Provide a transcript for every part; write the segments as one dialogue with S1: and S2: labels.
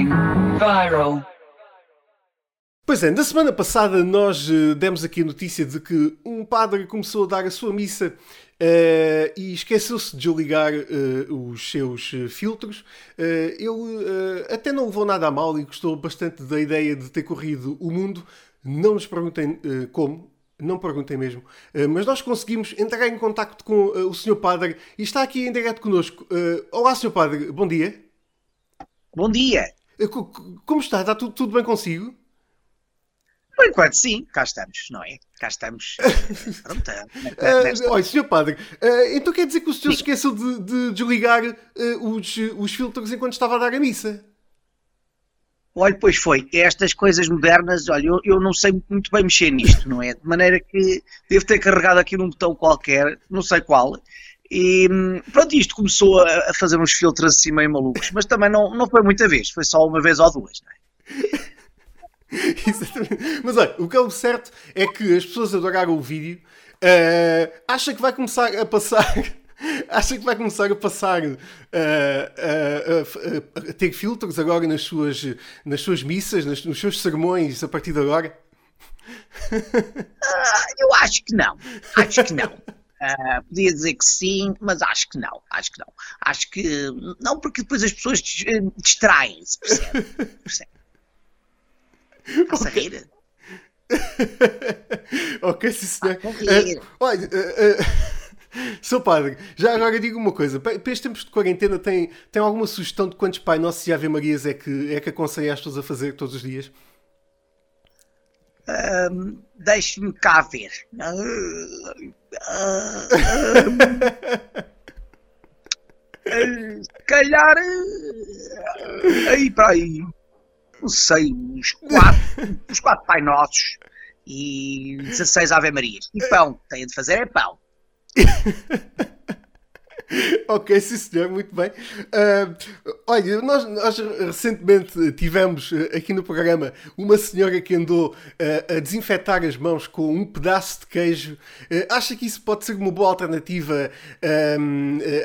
S1: Going viral.
S2: Pois é, na semana passada nós uh, demos aqui a notícia de que um padre começou a dar a sua missa uh, e esqueceu-se de desligar uh, os seus filtros. ele até não levou nada a mal e gostou bastante da ideia de ter corrido o mundo. Não nos perguntem como, não perguntem mesmo. mas nós conseguimos entrar em contato com o Sr. Padre e está aqui em direto connosco. olá, Sr. Padre, bom dia.
S3: Bom dia.
S2: Como está? Está tudo, tudo bem consigo?
S3: Por enquanto, sim, cá estamos, não é? Cá estamos. Pronto.
S2: uh, olha, Sr. Padre, uh, então quer dizer que o senhor se esqueceu de, de desligar uh, os, os filtros enquanto estava a dar a missa?
S3: Olha, pois foi. Estas coisas modernas, olha, eu, eu não sei muito bem mexer nisto, não é? De maneira que devo ter carregado aqui num botão qualquer, não sei qual, e pronto, isto começou a, fazer uns filtros assim meio malucos, mas também não, não foi muita vez, foi só uma vez ou duas, não é?
S2: Exatamente. Mas olha, o que é o certo é que as pessoas adoraram o vídeo. Uh, acha que vai começar a passar. acha que vai começar a passar uh, uh, a ter filtros agora nas suas, nas suas missas, nas, nos seus sermões a partir de agora?
S3: Eu acho que não. Acho que não. Uh, podia dizer que sim, mas acho que não. Acho que não. Acho que não, porque depois as pessoas distraem-se, percebe? percebe? Estás a rir?
S2: ok, sim senhor. Uh, olha, uh, uh, seu padre, já agora digo uma coisa. Para estes tempos de quarentena, tem, tem alguma sugestão de quantos Pai Nossos e Ave Marias é que, é que aconselha as pessoas a fazer todos os dias?
S3: Um, Deixe-me cá ver. Se calhar aí para aí não sei, uns quatro, uns quatro Pai Nossos e 16 Ave Marias. E pão, tem de fazer é pão.
S2: ok, sim senhor, muito bem. Uh, olha, nós, nós, recentemente tivemos uh, aqui no programa uma senhora que andou uh, a desinfetar as mãos com um pedaço de queijo. acha que isso pode ser uma boa alternativa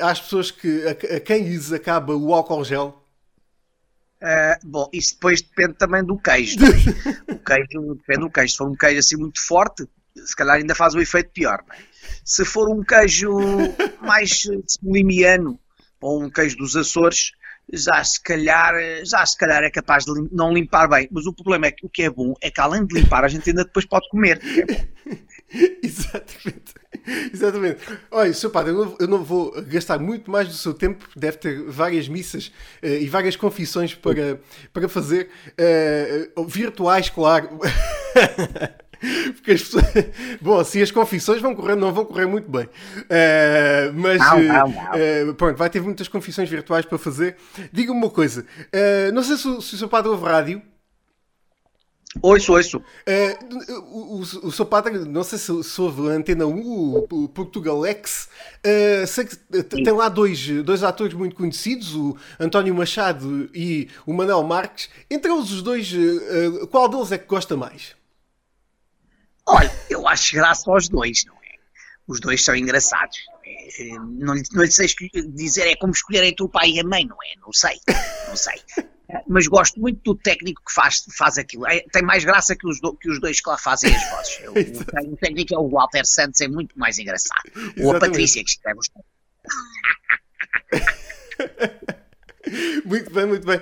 S2: às pessoas que, a, a quem lhes acaba o álcool gel?
S3: Uh, bom, isso depois depende também do queijo. É? o queijo depende do queijo. Se for um queijo assim muito forte, se calhar ainda faz o efeito pior. É? Se for um queijo mais limiano ou um queijo dos Açores, já se calhar, já se calhar é capaz de lim não limpar bem. Mas o problema é que o que é bom é que além de limpar, a gente ainda depois pode comer.
S2: É Exatamente. Exatamente. Olha, Sr. Padre, eu não, eu não, vou gastar muito mais do seu tempo, deve ter várias missas uh, e várias confissões para, para fazer, uh, virtuais, claro. Porque as pessoas... Bom, assim as confissões vão correr, não vão correr muito bem. Uh, mas não, não, não. Uh, pronto, vai ter muitas confissões virtuais para fazer. Diga-me uma coisa: uh, não sei se, se o seu padre ouve rádio.
S3: Ouço, ouço.
S2: Uh, o, o, o seu padre, não sei se, se ouve a Antena 1, o, o Portugalex, uh, sei que tem lá dois, dois atores muito conhecidos, o António Machado e o Manuel Marques. Entre eles os dois, uh, qual deles é que gosta mais?
S3: Olha, eu acho graça aos dois, não é? Os dois são engraçados. Não, é? não lhe sei dizer, é como escolher entre o pai e a mãe, não é? Não sei, não sei mas gosto muito do técnico que faz, faz aquilo. É, tem mais graça que os, do, que os dois que lá fazem as vozes. O, o técnico é o Walter Santos, é muito mais engraçado. Exatamente. Ou a Patrícia, que escreve os.
S2: Muito bem, muito bem.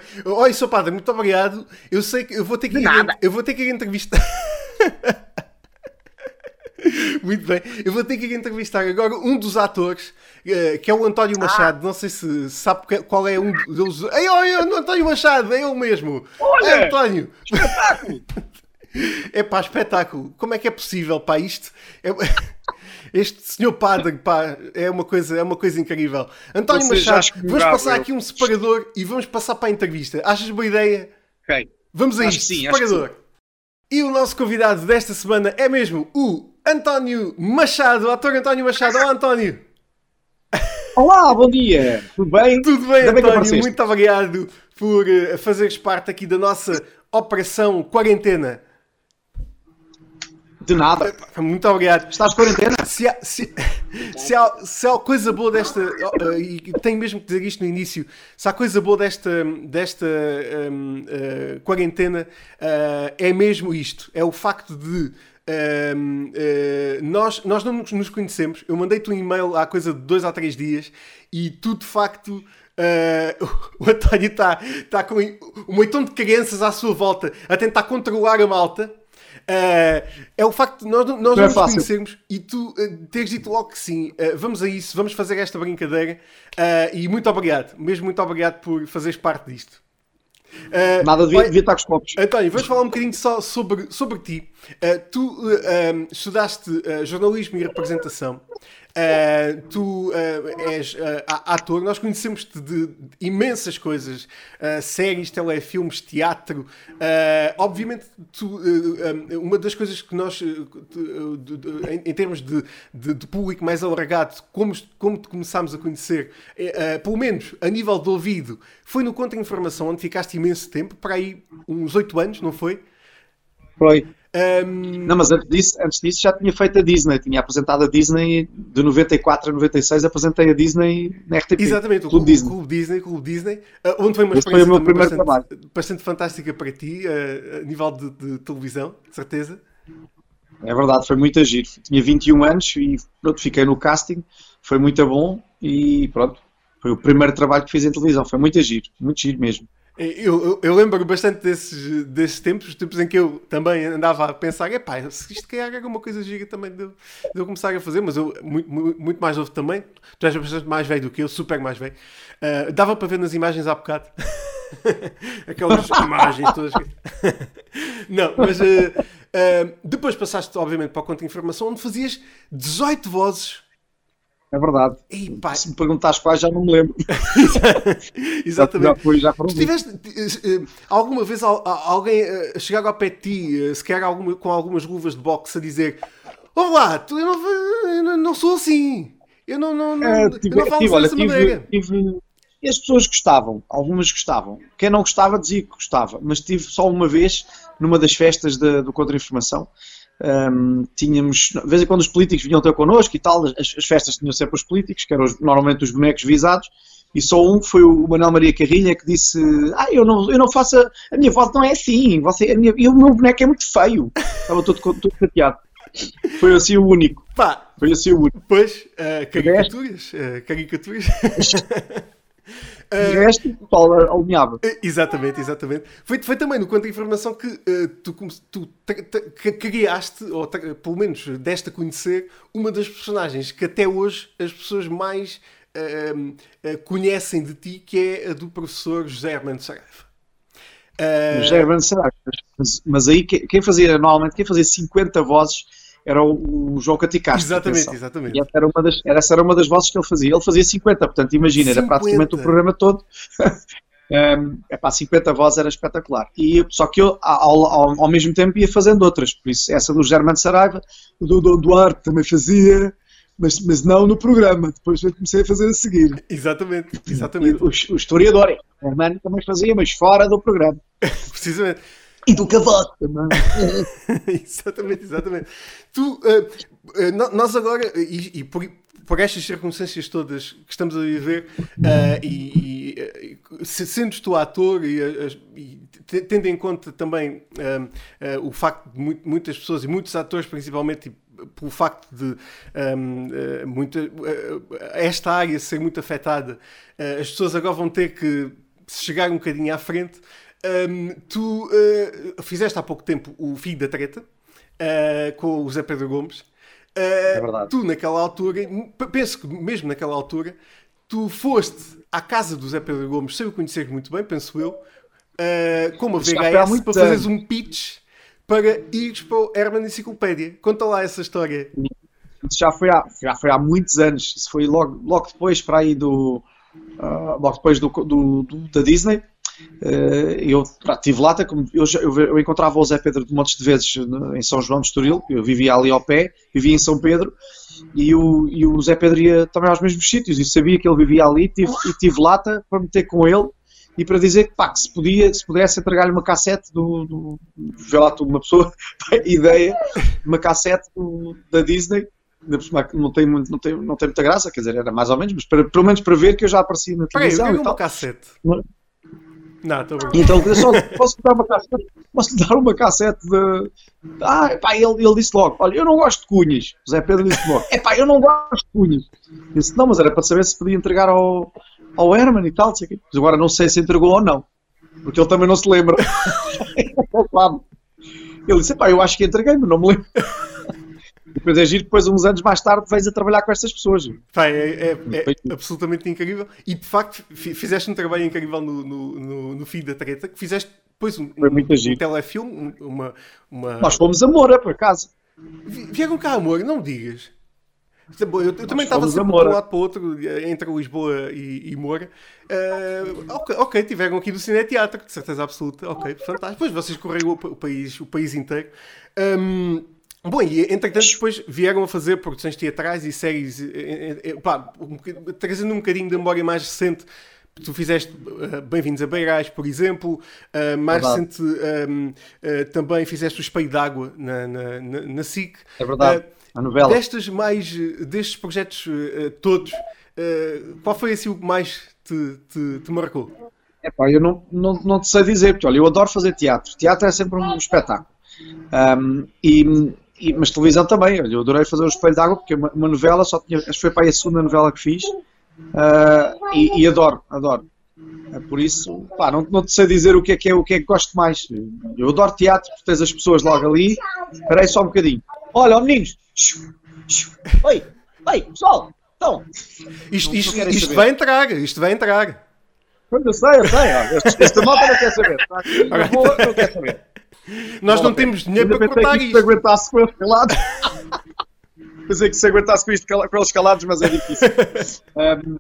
S2: Sr. Padre, muito obrigado. Eu sei que eu vou ter que ir, eu vou ter que ir entrevistar. Muito bem. Eu vou ter que entrevistar agora um dos atores, eh, que é o António Machado. Ah. Não sei se sabe qual é um deles. Ei, oi, António Machado, é ele mesmo.
S3: Olha,
S2: é António.
S3: Espetáculo!
S2: É pá, espetáculo. Como é que é possível, pá, isto? É... Este senhor padre, pá, é uma coisa, é uma coisa incrível. António Machado, vamos passar aqui um separador e vamos passar para a entrevista. Achas boa ideia?
S3: Ok.
S2: Vamos a isto, separador. E o nosso convidado desta semana é mesmo o António Machado, ator António Machado. Olá, António.
S4: Olá, bom dia. Tudo bem?
S2: Tudo bem, Ainda António. Bem muito obrigado por uh, fazeres parte aqui da nossa Operação Quarentena.
S4: De nada.
S2: Muito obrigado.
S4: Estás de quarentena?
S2: Se, se... se, há, se há coisa boa desta, uh, e tenho mesmo que dizer isto no início, se há coisa boa desta, desta um, uh, quarentena, uh, é mesmo isto: é o facto de. Um, nós, nós não nos conhecemos. Eu mandei-te um e-mail há coisa de dois a três dias e tu de facto. Uh, o António está tá com um montão de crianças à sua volta a tentar controlar a malta Uh, é o facto de nós, nós não, não é nos conhecermos e tu uh, teres dito logo que sim. Uh, vamos a isso, vamos fazer esta brincadeira. e muito obrigado, mesmo muito obrigado por fazeres parte disto.
S3: Uh, Nada devia, devia estar com os copos.
S2: António, vamos falar um bocadinho só sobre, sobre ti. Uh, tu uh, estudaste jornalismo e representação. Uh, tu uh, és uh, ator, nós conhecemos-te de, de, imensas coisas, séries, telefilmes, teatro. obviamente, tu, uma das coisas que nós, em, em, termos de, de, de, público mais alargado, como, como te começámos a conhecer, pelo menos a nível de ouvido, foi no Contra-Informação, onde ficaste imenso tempo, para aí uns oito anos, não foi?
S3: Foi. Um... Não, mas antes disso, antes disso já tinha feito a Disney, tinha apresentado a Disney de 94 a 96, apresentei a Disney na RTP.
S2: Exatamente, o Clube, Disney. Clube Disney, Clube Disney uh, onde foi uma Esse experiência foi bastante, trabalho. bastante fantástica para ti, uh, a nível de, de, televisão, de certeza.
S3: É verdade, foi muito agir. Tinha 21 anos e pronto, fiquei no casting, foi muito bom e pronto, foi o primeiro trabalho que fiz em televisão, foi muito agir, muito giro mesmo.
S2: Eu, eu, eu, lembro bastante desses, desses tempos, os tempos em que eu também andava a pensar, epá, se isto calhar era alguma coisa giga também de, de, eu começar a fazer, mas eu muito, muito mais novo também, tu és bastante mais velho do que eu, super mais velho. Uh, dava para ver nas imagens há bocado. Aquelas imagens todas. Não, mas uh, uh, depois passaste, obviamente, para o Conto de Informação, onde fazias 18 vozes
S3: é verdade. Se me perguntares quais, já não me lembro.
S2: Exatamente. Já foi, já foram Tiveste uh, alguma vez alguém uh, chegar ao pé de ti, se alguma, com algumas luvas de boxe, a dizer: Olá, tu, eu, não, eu não sou assim. Eu não, não, não, é, tive, eu não falo tive, dessa olha, maneira.
S3: Tive, e as pessoas gostavam, algumas gostavam. Quem não gostava dizia que gostava, mas tive só uma vez, numa das festas de, do Contra-Informação, um, tínhamos, de vez em quando os políticos vinham ter connosco e tal, as, as festas tinham sempre os políticos, que eram os, normalmente os bonecos visados, e só um foi o Manuel Maria Carrilha que disse: Ah, eu não, eu não faço. A, a minha voz não é assim, você, a minha, e o meu boneco é muito feio. Estava todo, todo chateado. Foi assim o único.
S2: Pá,
S3: foi assim o único.
S2: Pois, uh, caricaturas. Uh, caricaturas.
S3: Uh, resto, o Paulo alinhava.
S2: Uh, exatamente, exatamente. Foi, foi também no Quanto Informação que uh, tu, tu criaste, ou pelo menos deste a conhecer, uma das personagens que até hoje as pessoas mais uh, conhecem de ti, que é a do professor José Armando Saraiva.
S3: José Armando Saraiva. Mas, mas aí quem fazia, normalmente, quem fazia 50 vozes era o, o João Caticastro.
S2: Exatamente, atenção. exatamente.
S3: E essa era, uma das, essa era uma das vozes que ele fazia. Ele fazia 50, portanto, imagina, 50. era praticamente o programa todo. um, para 50 vozes era espetacular. E, só que eu, ao, ao, ao, mesmo tempo, ia fazendo outras. Por isso, essa do Germano Saraiva, do Dom Duarte também fazia. Mas, mas não no programa, depois eu comecei a fazer a seguir.
S2: Exatamente, exatamente.
S3: O, o, historiador, o Hermano também fazia, mas fora do programa.
S2: Precisamente
S3: e do cavalo também.
S2: exatamente, exatamente. Tu, uh, nós agora, e, e por, por, estas circunstâncias todas que estamos a viver, uh, e, e sendo tu ator e, e, tendo em conta também o facto de muitas pessoas e muitos atores, principalmente, pelo facto de um, muita, esta área ser muito afetada, as pessoas agora vão ter que chegar um bocadinho à frente um, tu uh, fizeste há pouco tempo o Filho da Treta uh, com o Zé Pedro Gomes. Uh,
S3: é verdade.
S2: Tu, naquela altura, penso que mesmo naquela altura, tu foste à casa do Zé Pedro Gomes sem o conhecer muito bem, penso eu, com uma VHS para fazeres um pitch para ires para o Herman Enciclopédia. Conta lá essa história.
S3: Isso já foi há, já foi há muitos anos. Isso foi logo, logo depois para aí do. Uh, logo depois do, do, do, da Disney. Eh, eu estive lá, eu, eu, eu, encontrava o Zé Pedro de montes de vezes em São João de Estoril, eu vivia ali ao pé, vivia em São Pedro, e o, e o Zé Pedro ia também aos mesmos sítios, e sabia que ele vivia ali, tive, e tive lata para meter com ele, e para dizer que, pá, que se, podia, se pudesse entregar-lhe uma cassete do, do vê lá tu, uma pessoa, ideia, uma cassete do, da Disney, não tem, muito, não, tem, não tem muita graça, quer dizer, era mais ou menos, mas para, pelo menos para ver que eu já apareci na televisão.
S2: Peraí,
S3: eu
S2: e uma cassete. Não, bem.
S3: Então, eu só posso dar uma cassete, posso dar uma cassete de. Ah, pá, ele, ele disse logo: Olha, eu não gosto de cunhas. José Pedro disse logo: É pá, eu não gosto de cunhas. Eu disse: Não, mas era para saber se podia entregar ao, ao Herman e tal. Mas agora não sei se entregou ou não, porque ele também não se lembra. ele disse: Pá, eu acho que entreguei, mas não me lembro. Depois é giro, depois uns anos mais tarde vais a trabalhar com estas pessoas.
S2: Pá, é, é, é absolutamente incrível. E de facto fizeste um trabalho incrível no, no, no, no fim da treta, que fizeste depois um, um, um telefilme, uma, uma...
S3: Nós fomos a Moura, por acaso.
S2: Vieram cá a Moura, não digas. Eu, eu, eu também estava sempre de um lado para o outro, entre Lisboa e, e Moura. Uh, okay, ok, tiveram aqui do Cine Teatro, de certeza absoluta. Ok, fantástico. Depois vocês correram o, o, país, o país inteiro. Um, Bom, e entretanto depois vieram a fazer produções teatrais e séries, pá, um, trazendo um bocadinho de memória mais recente. Tu fizeste uh, Bem-vindos a Beirais, por exemplo. Uh, mais verdade. recente um, uh, também fizeste o Espelho d'Água na, na, na, na SIC.
S3: É verdade, a novela.
S2: Destes, mais, destes projetos todos, qual foi assim o que mais te, te, te marcou?
S3: Epá, eu não, não, não te sei dizer, porque olha, eu adoro fazer teatro. Teatro é sempre um espetáculo. Um, e e, mas televisão também, olha, eu adorei fazer o Espelho d'Água porque uma, uma, novela, só tinha, acho que foi para aí a segunda novela que fiz uh, e, e, adoro, adoro. É por isso, pá, não, não te sei dizer o que é que é o que é que gosto mais. Eu adoro teatro, porque tens as pessoas logo ali. Espera aí só um bocadinho. Olha, meninos, oi, oi, pessoal, então.
S2: Isto, isto, isto vai entrar, isto vai entrar.
S3: Eu sei, eu sei, esta malta não quer saber. Tá? Não, não quer saber.
S2: Nós não, não temos dinheiro para cortar
S3: isto. Se aguentasse com eles calados. Pensei que se aguentasse com isto com eles calados, mas é difícil. um,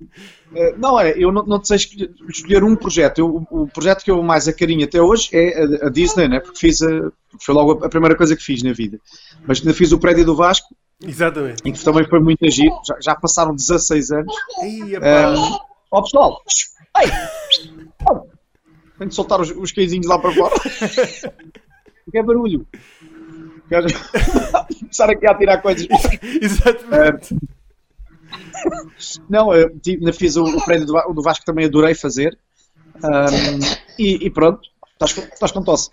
S3: eh, não é, eu não, não sei escolher um projeto. Eu, o projeto que eu mais acarinho até hoje é a, a Disney, né? porque fiz a, foi logo a primeira coisa que fiz na vida. Mas ainda fiz o prédio do Vasco.
S2: Exatamente.
S3: E que também foi muito agir. Já, já passaram 16 anos.
S2: Ia, um,
S3: ó pessoal, ei, tenho de soltar os, os lá para fora. que é barulho. Quero começar aqui a tirar coisas.
S2: Exatamente.
S3: não, eu fiz o, o prédio do, do Vasco também adorei fazer. Um, e, e, pronto, estás, estás com tosse.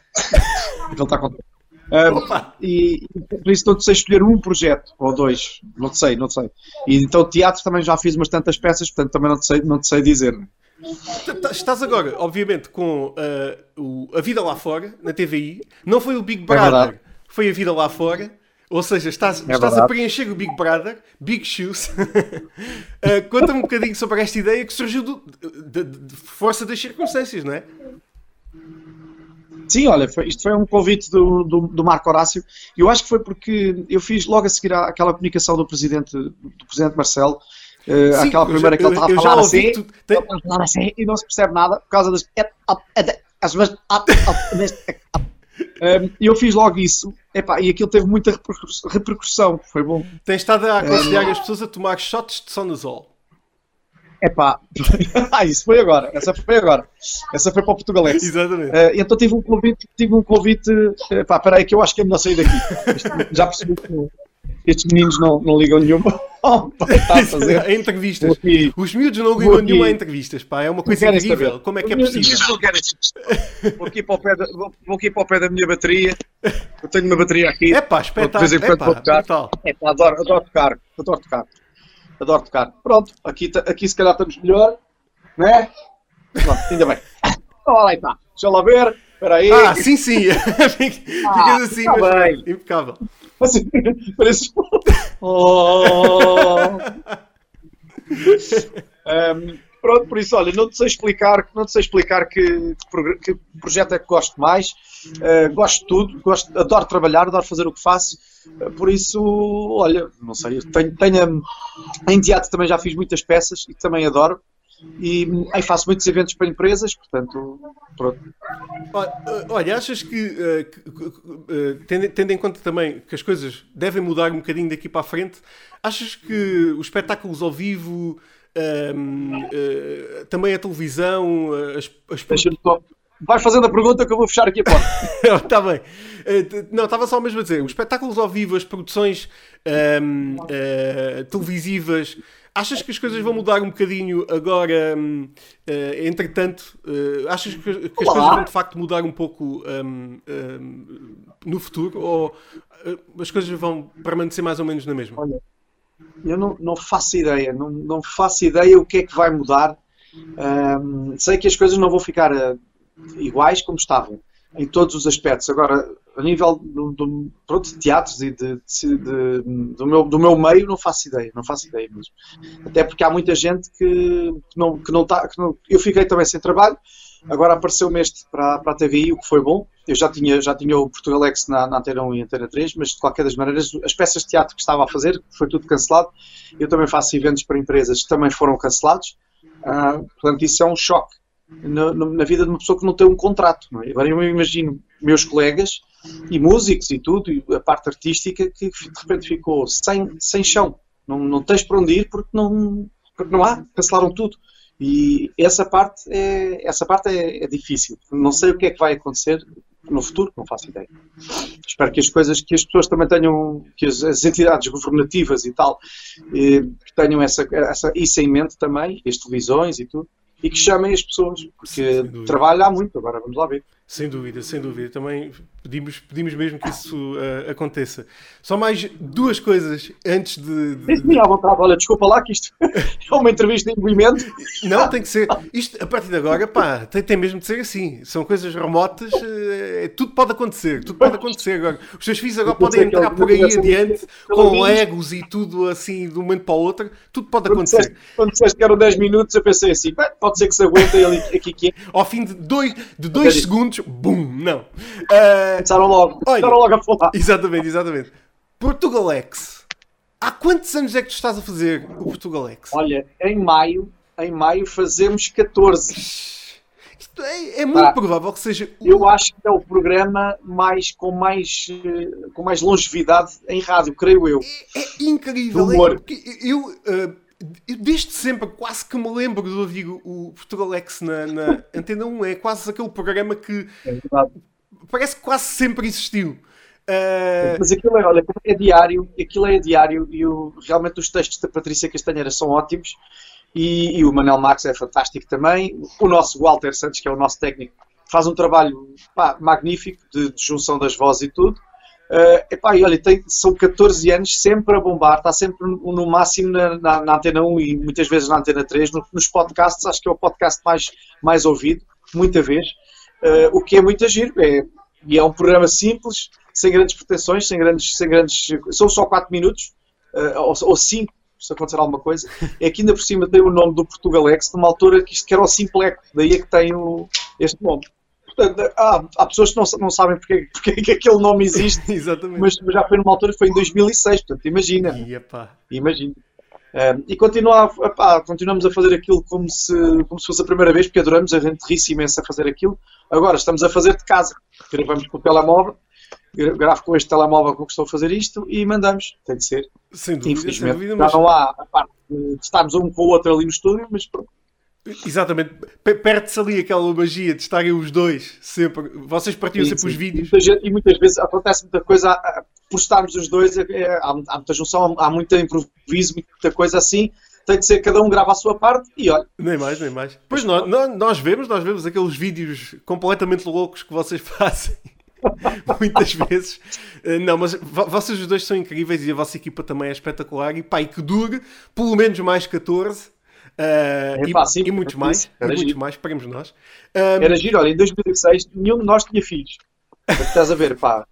S3: Ele está com tosse. Um, e, por isso não sei escolher um projeto ou dois, não sei, não sei. E então teatro também já fiz umas tantas peças, portanto também não sei, não te sei dizer.
S2: Estás agora, obviamente, com uh, o, a vida lá fora, na TVI. Não foi o Big é Brother, é foi a vida lá fora. Ou seja, estás, é estás a preencher o Big Brother, Big Shoes. uh, Conta-me um bocadinho sobre esta ideia que surgiu do, de, de, força das circunstâncias, não é?
S3: Sim, olha, foi, isto foi um convite do, do, do, Marco Horácio. Eu acho que foi porque eu fiz logo a seguir àquela comunicação do presidente, do presidente Marcelo, Uh, Sim, aquela primeira que ele estava a falar assim, tu... tem... assim e não se percebe nada por causa das. E eu fiz logo isso Epá, e aquilo teve muita repercussão, foi bom.
S2: Tens estado a aconselhar um... as pessoas a tomar shots de sonazol.
S3: Epá, ah, isso foi agora, essa foi agora, essa foi para o Portugalense.
S2: Exatamente. Uh,
S3: então tive um convite, tive um convite, epá, peraí que eu acho que é melhor sair daqui. Já percebi que estes meninos não, não ligam nenhuma
S2: está a fazer. a entrevistas. Aqui, Os miúdos não ligam nenhuma a entrevistas, pá. É uma coisa incrível. Saber. Como é que é possível?
S3: Vou aqui, para o pé da, vou, vou aqui para o pé da minha bateria. Eu tenho uma bateria aqui.
S2: É pá, espetáculo. É pá,
S3: é pá, adoro, adoro tocar. Adoro tocar. Adoro tocar. Pronto, aqui, aqui se calhar estamos melhor. Não é? Pronto, ainda bem. Olha lá, está. Deixa lá ver. Espera aí.
S2: Ah, sim, sim. Ficas ah, assim, tá mas impecável.
S3: Assim, parece. Oh. um, pronto, por isso, olha, não te sei explicar, não te sei explicar que, que, que projeto é que gosto mais. Uh, gosto de tudo, gosto, adoro trabalhar, adoro fazer o que faço. Uh, por isso, olha, não sei, tenho, tenho em teatro também já fiz muitas peças e também adoro e aí faço muitos eventos para empresas, portanto, pronto.
S2: Olha, achas que, que uh, tendo, tendo, em conta também que as coisas devem mudar um bocadinho daqui para a frente, achas que os espetáculos ao vivo, uh, também a televisão, as, as...
S3: Vais fazendo a pergunta que eu vou fechar aqui a porta.
S2: Está bem. Uh, não, estava só mesmo a dizer, os espetáculos ao vivo, as produções um, uh, televisivas, achas que as coisas vão mudar um bocadinho agora, um, uh, entretanto? achas que, que as coisas vão de facto mudar um pouco um, no futuro? Ou as coisas vão permanecer mais ou menos na mesma?
S3: Olha, eu não, não faço ideia, não, não faço ideia o que é que vai mudar. sei que as coisas não vão ficar iguais como estavam em todos os aspectos. Agora, a nível do, do, pronto, de teatros e de, de, de, do, meu, do meu meio, não faço ideia, não faço ideia mesmo. Até porque há muita gente que, que não, que não está. eu fiquei também sem trabalho, agora apareceu-me este para, para a TVI, o que foi bom. Eu já tinha, já tinha o Portugalex na, na Antena 1 e Antena 3, mas de qualquer das maneiras, as peças de teatro que estava a fazer, foi tudo cancelado. Eu também faço eventos para empresas que também foram cancelados. Uh, portanto, isso é um choque na, na, vida de uma pessoa que não tem um contrato. É? Agora eu imagino meus colegas e músicos e tudo, e a parte artística que de repente ficou sem, sem chão. Não, não tens para onde ir porque não, porque não há, cancelaram tudo. E essa parte é, essa parte é, é difícil. Não sei o que é que vai acontecer no futuro, não faço ideia. Espero que as coisas, que as pessoas também tenham, que as, as entidades governativas e tal, eh, tenham essa, essa, isso em mente também, as televisões e tudo, e que chamem as pessoas, porque trabalho há muito, agora vamos lá ver.
S2: Sem dúvida, sem dúvida. Também pedimos, pedimos mesmo que isso uh, aconteça. Só mais duas coisas antes de. de...
S3: Diz-me à vontade, olha, desculpa lá que isto é uma entrevista de movimento.
S2: Não, tem que ser. Isto, a partir de agora, pá, tem, tem mesmo de ser assim. São coisas remotas, uh, tudo pode acontecer. Tudo pode acontecer agora. Os seus filhos agora podem entrar por aí adiante com legos e tudo assim de um momento para o outro. Tudo pode acontecer.
S3: Quando disseste que eram 10 minutos, eu pensei assim, pode ser que se aguente ali aqui que é.
S2: Ao fim de dois, de dois segundos bum, não.
S3: Uh, começaram logo, olha, começaram logo a falar.
S2: Exatamente, exatamente. Portugalex. Há quantos anos é que tu estás a fazer o Portugalex?
S3: Olha, em maio, em maio fazemos 14.
S2: Isto é, é muito ah, provável que seja.
S3: Eu acho que é o programa mais com mais com mais longevidade em rádio, creio eu.
S2: É, é incrível. É, eu uh, desde sempre quase que me lembro de ouvir o Portugalex na, na Antena 1. É quase aquele programa que é parece que quase sempre existiu.
S3: Uh... Mas aquilo é, olha, é diário, aquilo é diário e o, realmente os textos da Patrícia Castanheira são ótimos e, e, o Manel Max é fantástico também. O nosso Walter Santos, que é o nosso técnico, faz um trabalho pá, magnífico de, de junção das vozes e tudo. Uh, epá, e olha, tem, são 14 anos sempre a bombar, está sempre no, no máximo na, na, na, Antena 1 e muitas vezes na Antena 3, no, nos podcasts, acho que é o podcast mais, mais ouvido, muita vez, uh, o que é muito agir, é, e é um programa simples, sem grandes pretensões, sem grandes, sem grandes são só 4 minutos, uh, ou, ou 5, se acontecer alguma coisa, é que ainda por cima tem o nome do Portugalex, numa altura que isto que era o Simpleco, daí é que tem o, este nome. Portanto, há, há pessoas que não, não sabem porque, porque que aquele nome existe,
S2: Exatamente.
S3: mas já foi numa altura, foi em 2006, portanto, imagina. Imagina. Um, e continua epá, continuamos a fazer aquilo como se, como se fosse a primeira vez, porque adoramos, a gente ri-se imenso a fazer aquilo. Agora estamos a fazer de casa, gravamos com o telemóvel, gravo com este telemóvel com que estou a fazer isto e mandamos. Tem de ser.
S2: Sem dúvida,
S3: Infelizmente,
S2: sem dúvida,
S3: mas... já não há a parte de estarmos um com o outro ali no estúdio, mas pronto.
S2: Exatamente, perde-se ali aquela magia de estarem os dois sempre. Vocês partiam sim, sempre sim. os vídeos.
S3: Muita gente, e muitas vezes acontece muita coisa por estarmos os dois. É, é, há, há muita junção, há muito improviso, muita coisa assim. Tem de ser cada um grava a sua parte e olha.
S2: Nem mais, nem mais. Pois nós, nós vemos, nós vemos aqueles vídeos completamente loucos que vocês fazem. muitas vezes. Eh, não, mas vocês os dois são incríveis e a vossa equipa também é espetacular. E e que dure pelo menos mais 14 Uh, e, sim, e, muitos mais, e muitos mais, esperemos nós.
S3: Um, era giro, olha, em 2006 nenhum de nós tinha filhos. Estás a ver, pá.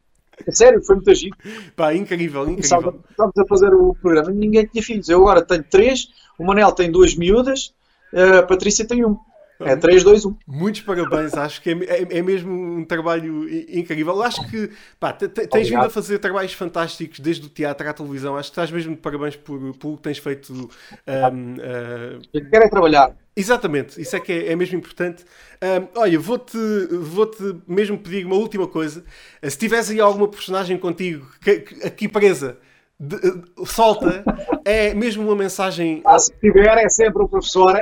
S3: É sério, foi muito giro.
S2: Pá, incrível, incrível.
S3: Estávamos a fazer o programa, ninguém tinha filhos. Eu agora tenho três, o Manel tem duas miúdas, a Patrícia tem um. É 3, 2, 1.
S2: Muitos parabéns, acho que é, é, é, mesmo um trabalho incrível. Acho que pá, tens vindo a fazer trabalhos fantásticos desde o teatro à televisão. Acho que estás mesmo de parabéns por, por o que tens feito. Um,
S3: uh... Quero é trabalhar.
S2: Exatamente, isso é que é, é mesmo importante. Um, olha, vou-te vou -te mesmo pedir uma última coisa. Se tivesse aí alguma personagem contigo que, que, aqui presa de, solta é mesmo uma mensagem.
S3: Ah, se tiver, é sempre o professor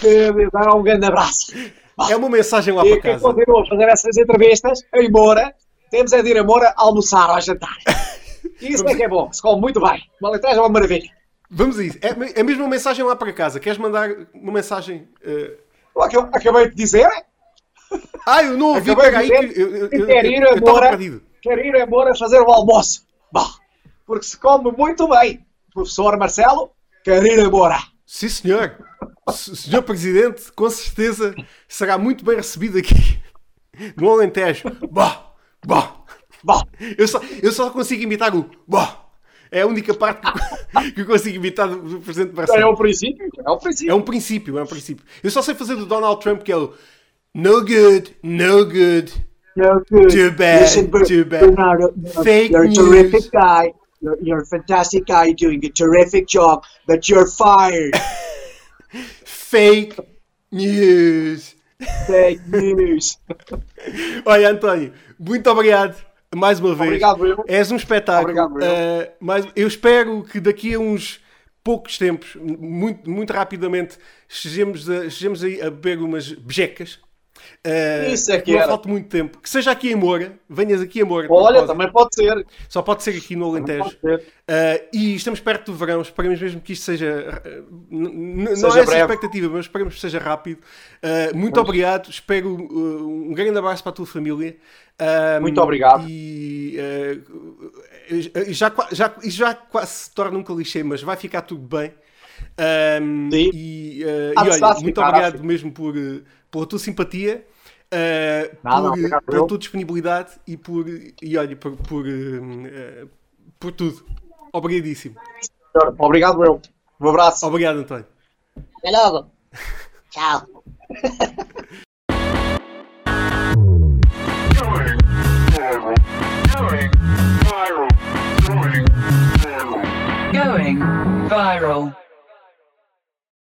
S3: que dá um grande abraço.
S2: É uma mensagem lá
S3: E
S2: para casa.
S3: continua a fazer essas entrevistas em Moura, temos é de ir a Moura almoçar ou jantar. E isso é que é bom, se come muito bem. O Alentejo é uma maravilha.
S2: Vamos a isso. É é a mesma mensagem lá para casa. Queres mandar uma mensagem? eh,
S3: eu acabei de dizer,
S2: Ah, eu não ouvi,
S3: Acabei
S2: peraí.
S3: de dizer
S2: Eu eu- eu- eu-
S3: ir
S2: eu
S3: quero ir a Moura fazer o almoço. Bom, porque se come muito bem. Professor Marcelo, quer ir a Moura.
S2: Sim, senhor. Senhor Presidente, com certeza será muito bem recebido aqui no Alentejo. Bah, bah.
S3: Bom,
S2: Eu só, eu só consigo imitar o bah. É a única parte que eu, que eu consigo imitar do, Presidente
S3: é
S2: Marcelo.
S3: o princípio. É o princípio.
S2: É um princípio, é um princípio. Eu só sei fazer do Donald Trump que é o no good, no good.
S3: No good.
S2: Too bad, too bad.
S3: Bernardo,
S2: Fake
S3: you're a
S2: news.
S3: terrific guy. You're, you're a fantastic guy doing a terrific job, but you're fired.
S2: Fake news.
S3: Fake news.
S2: Olha, António, muito obrigado mais uma vez.
S3: Obrigado, eu.
S2: És um espetáculo.
S3: Obrigado, eu.
S2: Uh, mas eu espero que daqui a uns poucos tempos, muito, muito rapidamente, estejamos, a, estejamos aí a beber umas bejecas. Uh,
S3: Isso é que
S2: não
S3: era.
S2: falta muito tempo. Que seja aqui em Moura, venhas aqui a Moura.
S3: Olha,
S2: propósito.
S3: também pode ser.
S2: Só pode ser aqui no Alentejo. Uh, e estamos perto do verão, esperemos mesmo que isto seja. uh, n- n- não
S3: Seja
S2: é essa a
S3: breve.
S2: expectativa, mas esperemos que seja rápido. Uh, muito obrigado, espero um grande abraço para a tua família. Um,
S3: Muito obrigado.
S2: E já, já, já quase se torna um clichê, mas vai ficar tudo bem. Um,
S3: Sim.
S2: e, uh, e olha, muito obrigado mesmo por, pela tua simpatia. Uh,
S3: Nada,
S2: por,
S3: obrigado
S2: pela tua disponibilidade e por e olha por, por, uh, uh, por tudo. Obrigadíssimo.
S3: Obrigado, eu. Um abraço.
S2: Obrigado, António.
S5: Até logo. Tchau.
S1: Going viral.